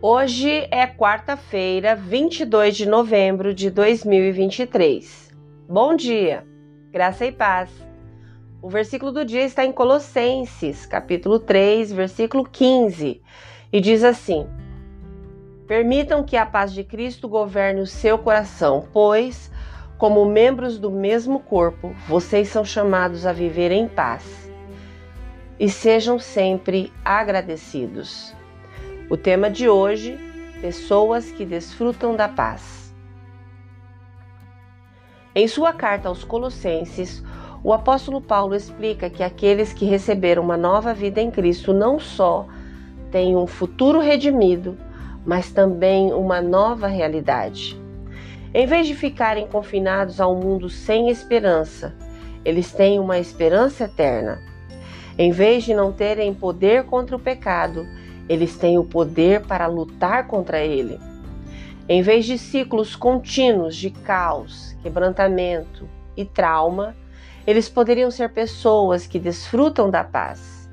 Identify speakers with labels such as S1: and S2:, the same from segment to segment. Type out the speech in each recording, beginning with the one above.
S1: Hoje é quarta-feira, 22 de novembro de 2023. Bom dia, graça e paz. O versículo do dia está em Colossenses, capítulo 3, versículo 15, e diz assim: Permitam que a paz de Cristo governe o seu coração, pois, como membros do mesmo corpo, vocês são chamados a viver em paz. E sejam sempre agradecidos. O tema de hoje: pessoas que desfrutam da paz. Em sua carta aos Colossenses, o apóstolo Paulo explica que aqueles que receberam uma nova vida em Cristo não só têm um futuro redimido, mas também uma nova realidade. Em vez de ficarem confinados a um mundo sem esperança, eles têm uma esperança eterna. Em vez de não terem poder contra o pecado, eles têm o poder para lutar contra ele. Em vez de ciclos contínuos de caos, quebrantamento e trauma, eles poderiam ser pessoas que desfrutam da paz.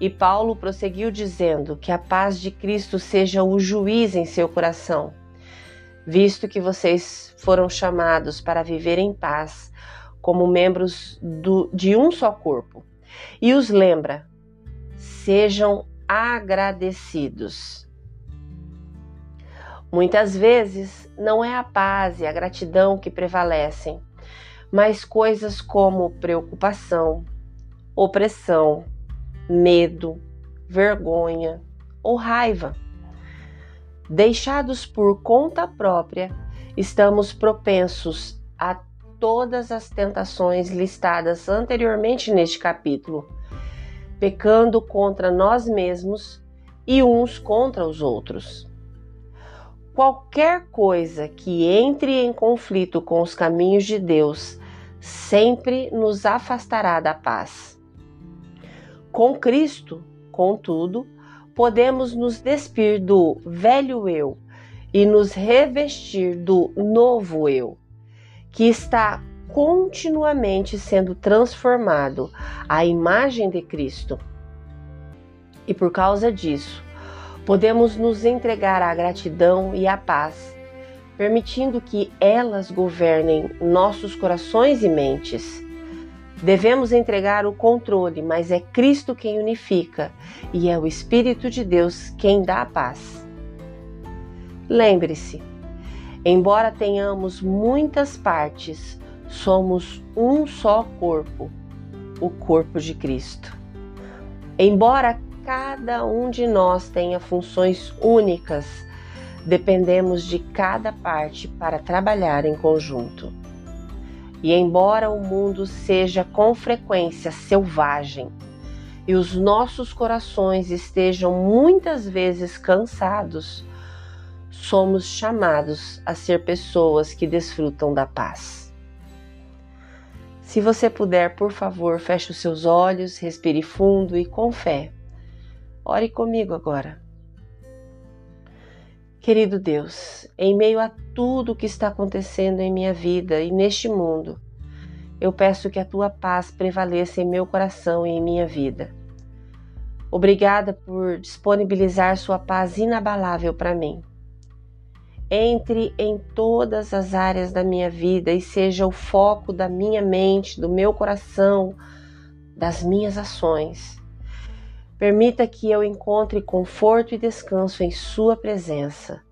S1: E Paulo prosseguiu dizendo que a paz de Cristo seja o juiz em seu coração, visto que vocês foram chamados para viver em paz como membros do, de um só corpo. E os lembra: sejam agradecidos. Muitas vezes não é a paz e a gratidão que prevalecem, mas coisas como preocupação, opressão, medo, vergonha ou raiva. Deixados por conta própria, estamos propensos a todas as tentações listadas anteriormente neste capítulo pecando contra nós mesmos e uns contra os outros. Qualquer coisa que entre em conflito com os caminhos de Deus sempre nos afastará da paz. Com Cristo, contudo, podemos nos despir do velho eu e nos revestir do novo eu, que está continuamente sendo transformado à imagem de Cristo. E por causa disso, podemos nos entregar à gratidão e à paz, permitindo que elas governem nossos corações e mentes. Devemos entregar o controle, mas é Cristo quem unifica e é o Espírito de Deus quem dá a paz. Lembre-se, embora tenhamos muitas partes, somos um só corpo, o corpo de Cristo. Embora cada um de nós tenha funções únicas, dependemos de cada parte para trabalhar em conjunto. E embora o mundo seja com frequência selvagem e os nossos corações estejam muitas vezes cansados, somos chamados a ser pessoas que desfrutam da paz. Se você puder, por favor, feche os seus olhos, respire fundo e com fé. Ore comigo agora. Querido Deus, em meio a tudo o que está acontecendo em minha vida e neste mundo, eu peço que a tua paz prevaleça em meu coração e em minha vida. Obrigada por disponibilizar sua paz inabalável para mim entre em todas as áreas da minha vida e seja o foco da minha mente, do meu coração, das minhas ações. Permita que eu encontre conforto e descanso em Sua presença.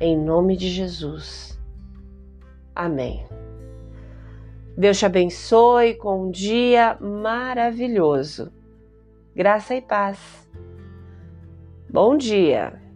S1: Em nome de Jesus. Amém. Deus te abençoe com um dia maravilhoso. Graça e paz. Bom dia!